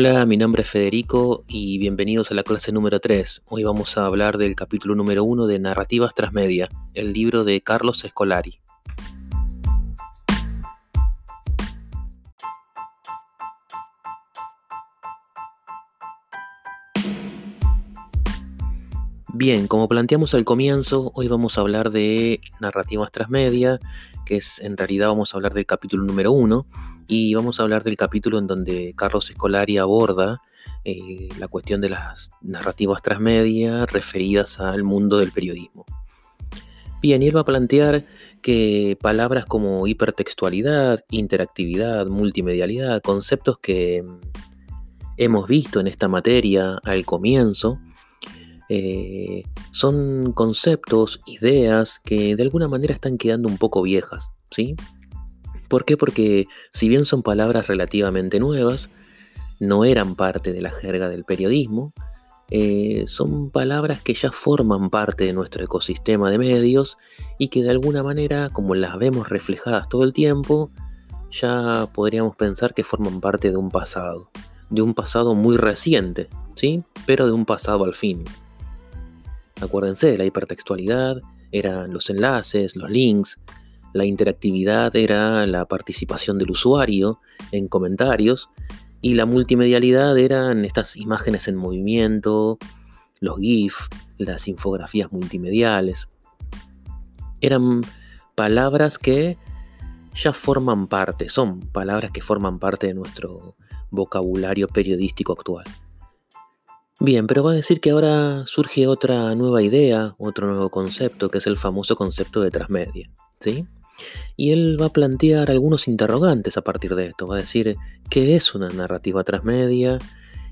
Hola, mi nombre es Federico y bienvenidos a la clase número 3. Hoy vamos a hablar del capítulo número 1 de Narrativas Transmedia, el libro de Carlos Escolari. Bien, como planteamos al comienzo, hoy vamos a hablar de narrativas transmedia, que es en realidad vamos a hablar del capítulo número 1 y vamos a hablar del capítulo en donde Carlos Escolari aborda eh, la cuestión de las narrativas transmedia referidas al mundo del periodismo. Bien, y él va a plantear que palabras como hipertextualidad, interactividad, multimedialidad, conceptos que hemos visto en esta materia al comienzo, eh, son conceptos, ideas que de alguna manera están quedando un poco viejas, ¿sí? ¿Por qué? Porque si bien son palabras relativamente nuevas, no eran parte de la jerga del periodismo, eh, son palabras que ya forman parte de nuestro ecosistema de medios y que de alguna manera, como las vemos reflejadas todo el tiempo, ya podríamos pensar que forman parte de un pasado, de un pasado muy reciente, ¿sí? Pero de un pasado al fin. Acuérdense, la hipertextualidad eran los enlaces, los links, la interactividad era la participación del usuario en comentarios y la multimedialidad eran estas imágenes en movimiento, los GIF, las infografías multimediales. Eran palabras que ya forman parte, son palabras que forman parte de nuestro vocabulario periodístico actual. Bien, pero va a decir que ahora surge otra nueva idea, otro nuevo concepto, que es el famoso concepto de transmedia, ¿sí? Y él va a plantear algunos interrogantes a partir de esto. Va a decir qué es una narrativa transmedia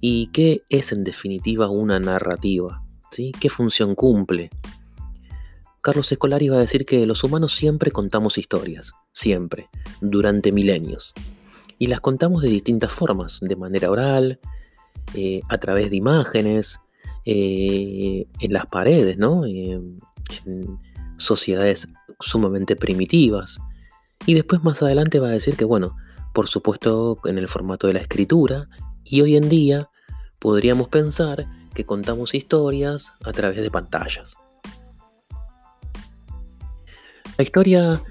y qué es en definitiva una narrativa. ¿sí? ¿Qué función cumple? Carlos Escolari va a decir que los humanos siempre contamos historias, siempre, durante milenios. Y las contamos de distintas formas, de manera oral, eh, a través de imágenes, eh, en las paredes, ¿no? Eh, sociedades sumamente primitivas. Y después más adelante va a decir que, bueno, por supuesto en el formato de la escritura, y hoy en día podríamos pensar que contamos historias a través de pantallas. La historia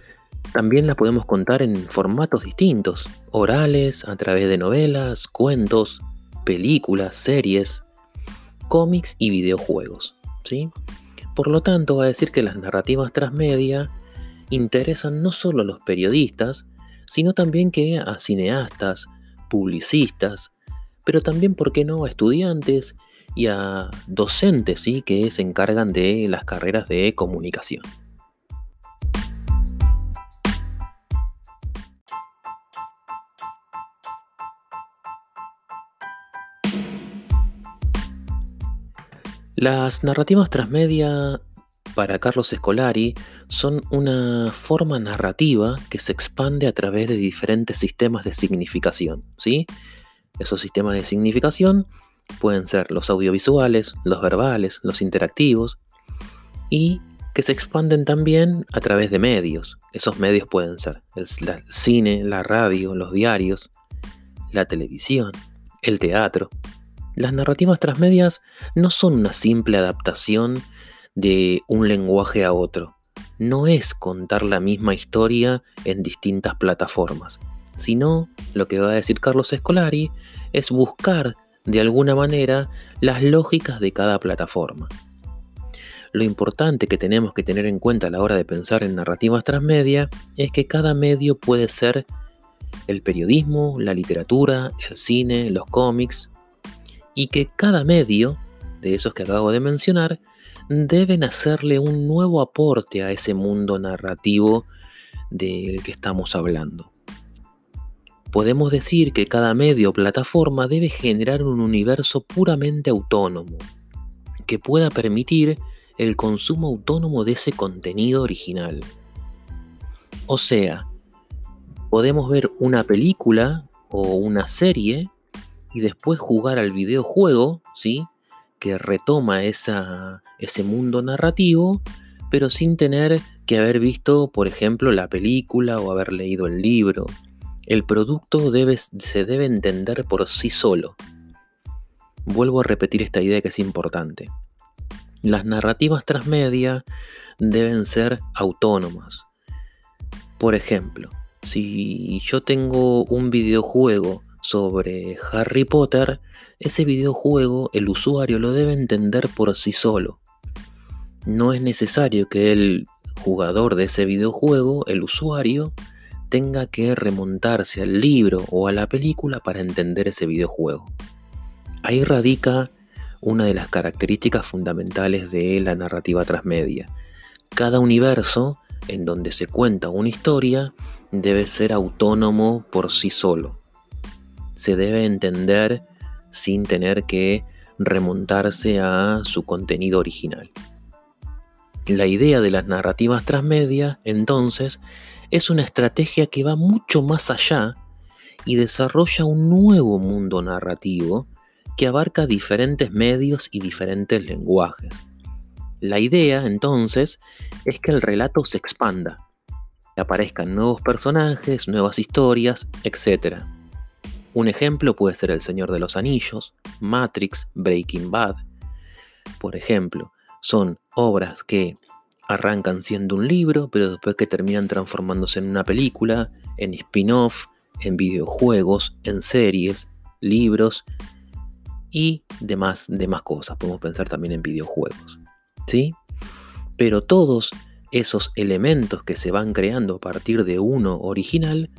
también la podemos contar en formatos distintos, orales, a través de novelas, cuentos, películas, series, cómics y videojuegos. ¿sí? Por lo tanto, va a decir que las narrativas transmedia interesan no solo a los periodistas, sino también que a cineastas, publicistas, pero también, ¿por qué no?, a estudiantes y a docentes ¿sí? que se encargan de las carreras de comunicación. Las narrativas transmedia para Carlos Escolari son una forma narrativa que se expande a través de diferentes sistemas de significación. ¿sí? Esos sistemas de significación pueden ser los audiovisuales, los verbales, los interactivos y que se expanden también a través de medios. Esos medios pueden ser el, el cine, la radio, los diarios, la televisión, el teatro, las narrativas transmedias no son una simple adaptación de un lenguaje a otro. No es contar la misma historia en distintas plataformas, sino, lo que va a decir Carlos Escolari, es buscar de alguna manera las lógicas de cada plataforma. Lo importante que tenemos que tener en cuenta a la hora de pensar en narrativas transmedia es que cada medio puede ser el periodismo, la literatura, el cine, los cómics y que cada medio, de esos que acabo de mencionar, deben hacerle un nuevo aporte a ese mundo narrativo del que estamos hablando. Podemos decir que cada medio o plataforma debe generar un universo puramente autónomo, que pueda permitir el consumo autónomo de ese contenido original. O sea, podemos ver una película o una serie y después jugar al videojuego, ¿sí? Que retoma esa, ese mundo narrativo, pero sin tener que haber visto, por ejemplo, la película o haber leído el libro. El producto se debe entender por sí solo. Vuelvo a repetir esta idea que es importante. Las narrativas transmedia deben ser autónomas. Por ejemplo, si yo tengo un videojuego sobre Harry Potter, ese videojuego el usuario lo debe entender por sí solo. No es necesario que el jugador de ese videojuego, el usuario, tenga que remontarse al libro o a la película para entender ese videojuego. Ahí radica una de las características fundamentales de la narrativa transmedia. Cada universo en donde se cuenta una historia debe ser autónomo por sí solo. Se debe entender sin tener que remontarse a su contenido original. La idea de las narrativas transmedia, entonces, es una estrategia que va mucho más allá y desarrolla un nuevo mundo narrativo que abarca diferentes medios y diferentes lenguajes. La idea, entonces, es que el relato se expanda, que aparezcan nuevos personajes, nuevas historias, etc. Un ejemplo puede ser El Señor de los Anillos, Matrix, Breaking Bad. Por ejemplo, son obras que arrancan siendo un libro, pero después que terminan transformándose en una película, en spin-off, en videojuegos, en series, libros y demás, demás cosas. Podemos pensar también en videojuegos. ¿Sí? Pero todos esos elementos que se van creando a partir de uno original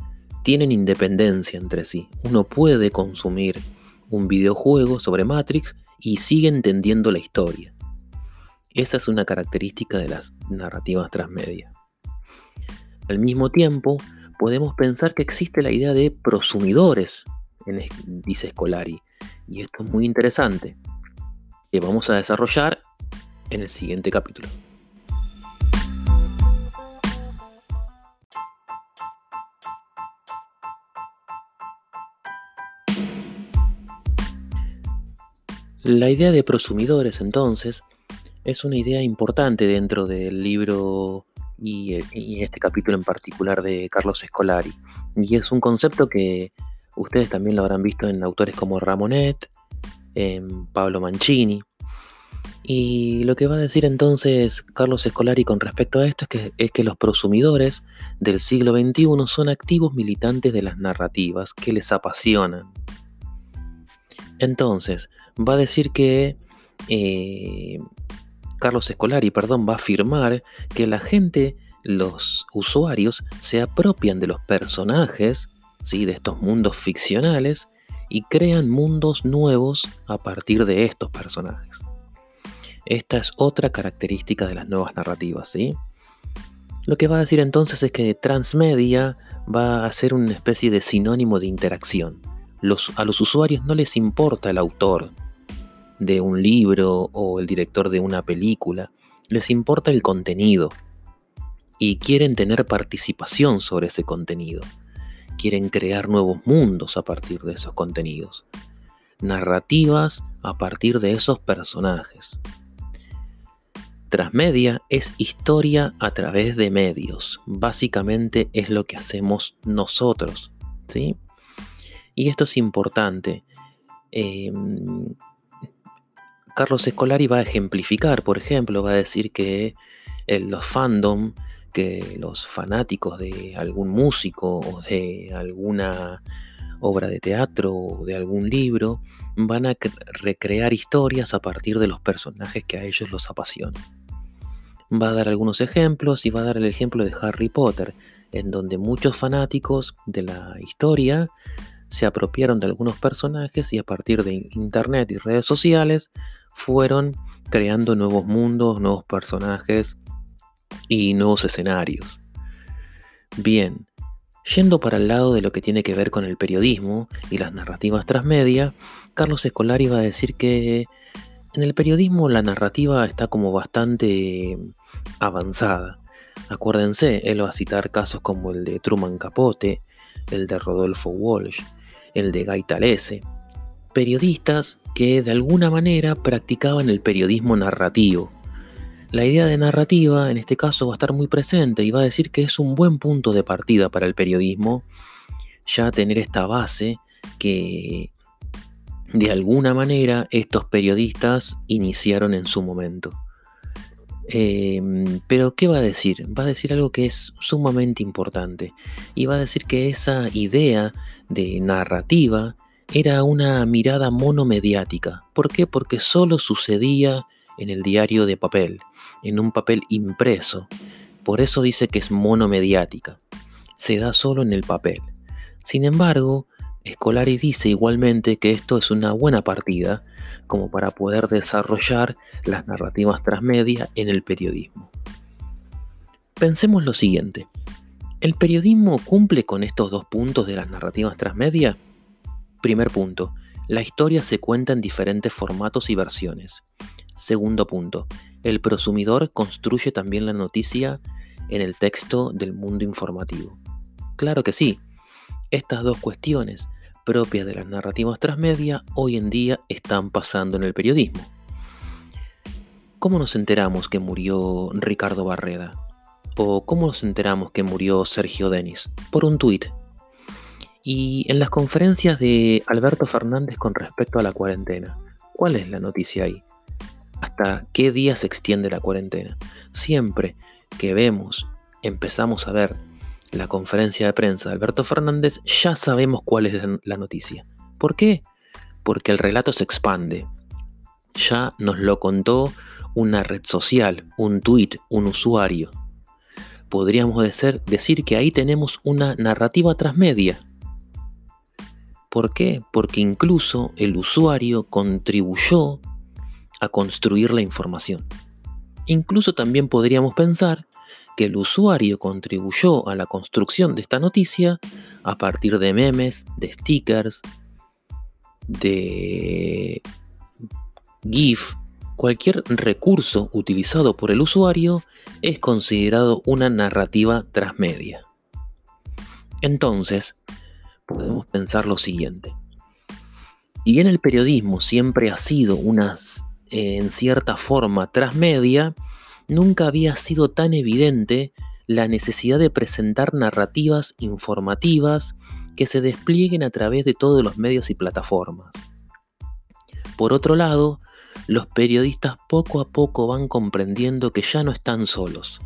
tienen independencia entre sí. Uno puede consumir un videojuego sobre Matrix y sigue entendiendo la historia. Esa es una característica de las narrativas transmedia. Al mismo tiempo, podemos pensar que existe la idea de prosumidores, dice Scolari, y esto es muy interesante, que vamos a desarrollar en el siguiente capítulo. La idea de prosumidores, entonces, es una idea importante dentro del libro y, este capítulo en particular de Carlos Escolari. Y es un concepto que ustedes también lo habrán visto en autores como Ramonet, en Pablo Mancini. Y lo que va a decir entonces Carlos Escolari con respecto a esto es que, es que los prosumidores del siglo XXI son activos militantes de las narrativas que les apasionan. Entonces, va a decir que eh, Carlos Escolari, perdón, va a afirmar que la gente, los usuarios, se apropian de los personajes, ¿sí? de estos mundos ficcionales, y crean mundos nuevos a partir de estos personajes. Esta es otra característica de las nuevas narrativas, ¿sí? Lo que va a decir entonces es que transmedia va a ser una especie de sinónimo de interacción. A los usuarios no les importa el autor, de un libro o el director de una película, les importa el contenido y quieren tener participación sobre ese contenido. Quieren crear nuevos mundos a partir de esos contenidos. Narrativas a partir de esos personajes. Transmedia es historia a través de medios. Básicamente es lo que hacemos nosotros. ¿sí? Y esto es importante. Em, Carlos Escolari va a ejemplificar, por ejemplo, va a decir que los fandom, que los fanáticos de algún músico o de alguna obra de teatro o de algún libro van a recrear historias a partir de los personajes que a ellos los apasionan. Va a dar algunos ejemplos y va a dar el ejemplo de Harry Potter, en donde muchos fanáticos de la historia se apropiaron de algunos personajes y a partir de internet y redes sociales fueron creando nuevos mundos, nuevos personajes y nuevos escenarios. Bien, yendo para el lado de lo que tiene que ver con el periodismo y las narrativas transmedia, Carlos Escolari va a decir que en el periodismo la narrativa está como bastante avanzada. Acuérdense, él va a citar casos como el de Truman Capote, el de Rodolfo Walsh, el de Guy Talese, periodistas que de alguna manera practicaban el periodismo narrativo. La idea de narrativa en este caso va a estar muy presente y va a decir que es un buen punto de partida para el periodismo ya tener esta base que de alguna manera estos periodistas iniciaron en su momento. Em, pero, ¿qué va a decir? Va a decir algo que es sumamente importante. Y va a decir que esa idea de narrativa era una mirada monomediática. ¿Por qué? Porque solo sucedía en el diario de papel, en un papel impreso. Por eso dice que es monomediática. Se da solo en el papel. Sin embargo, Scolari dice igualmente que esto es una buena partida como para poder desarrollar las narrativas transmedia en el periodismo. Pensemos lo siguiente. ¿El periodismo cumple con estos dos puntos de las narrativas transmedia? Primer punto. La historia se cuenta en diferentes formatos y versiones. Segundo punto. El prosumidor construye también la noticia en el texto del mundo informativo. Claro que sí. Estas dos cuestiones propias de las narrativas transmedia hoy en día están pasando en el periodismo. ¿Cómo nos enteramos que murió Ricardo Barreda? ¿O cómo nos enteramos que murió Sergio Denis? Por un tuit. Y en las conferencias de Alberto Fernández con respecto a la cuarentena, ¿cuál es la noticia ahí? ¿Hasta qué día se extiende la cuarentena? Siempre que vemos, empezamos a ver la conferencia de prensa de Alberto Fernández, ya sabemos cuál es la noticia. ¿Por qué? Porque el relato se expande. Ya nos lo contó una red social, un tweet, un usuario. Podríamos decir que ahí tenemos una narrativa transmedia. ¿Por qué? Porque incluso el usuario contribuyó a construir la información. Incluso también podríamos pensar que el usuario contribuyó a la construcción de esta noticia a partir de memes, de stickers, de GIF, cualquier recurso utilizado por el usuario es considerado una narrativa transmedia. Entonces, podemos pensar lo siguiente. Y en el periodismo siempre ha sido una, en cierta forma, transmedia, nunca había sido tan evidente la necesidad de presentar narrativas informativas que se desplieguen a través de todos los medios y plataformas. Por otro lado, los periodistas poco a poco van comprendiendo que ya no están solos.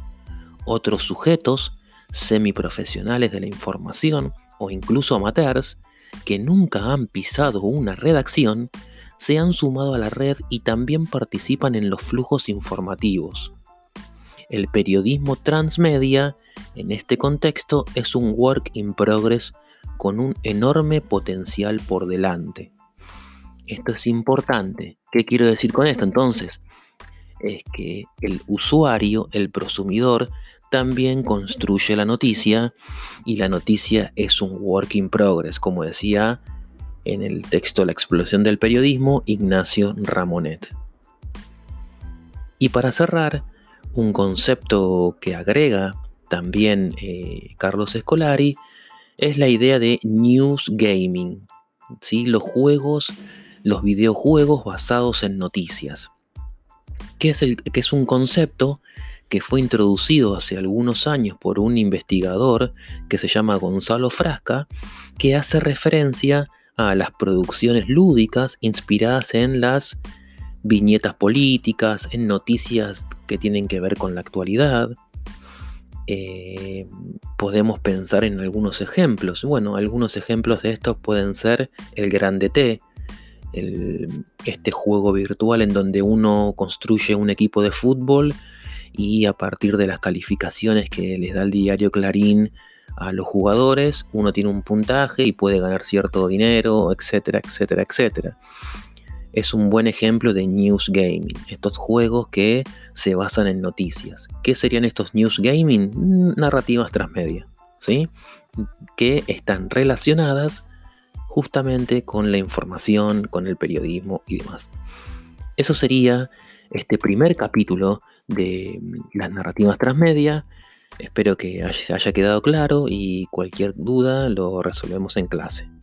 Otros sujetos, semiprofesionales de la información o incluso amateurs, que nunca han pisado una redacción, se han sumado a la red y también participan en los flujos informativos. El periodismo transmedia, en este contexto, es un work in progress con un enorme potencial por delante. Esto es importante. ¿Qué quiero decir con esto entonces? Es que el usuario, el prosumidor, también construye la noticia y la noticia es un work in progress, como decía en el texto La explosión del periodismo Ignacio Ramonet. Y para cerrar, un concepto que agrega también eh, Carlos Escolari es la idea de news gaming, ¿sí? los juegos, los videojuegos basados en noticias, que es, un concepto que fue introducido hace algunos años por un investigador que se llama Gonzalo Frasca, que hace referencia a las producciones lúdicas inspiradas en las viñetas políticas, en noticias que tienen que ver con la actualidad. Eh, podemos pensar en algunos ejemplos. Bueno, algunos ejemplos de estos pueden ser el Grande T, este juego virtual en donde uno construye un equipo de fútbol y a partir de las calificaciones que les da el diario Clarín a los jugadores, uno tiene un puntaje y puede ganar cierto dinero, etcétera, etcétera, etcétera es un buen ejemplo de news gaming, estos juegos que se basan en noticias. ¿Qué serían estos news gaming? Narrativas transmedia, ¿sí? Que están relacionadas justamente con la información, con el periodismo y demás. Eso sería este primer capítulo de las narrativas transmedia. Espero que se haya quedado claro y cualquier duda lo resolvemos en clase.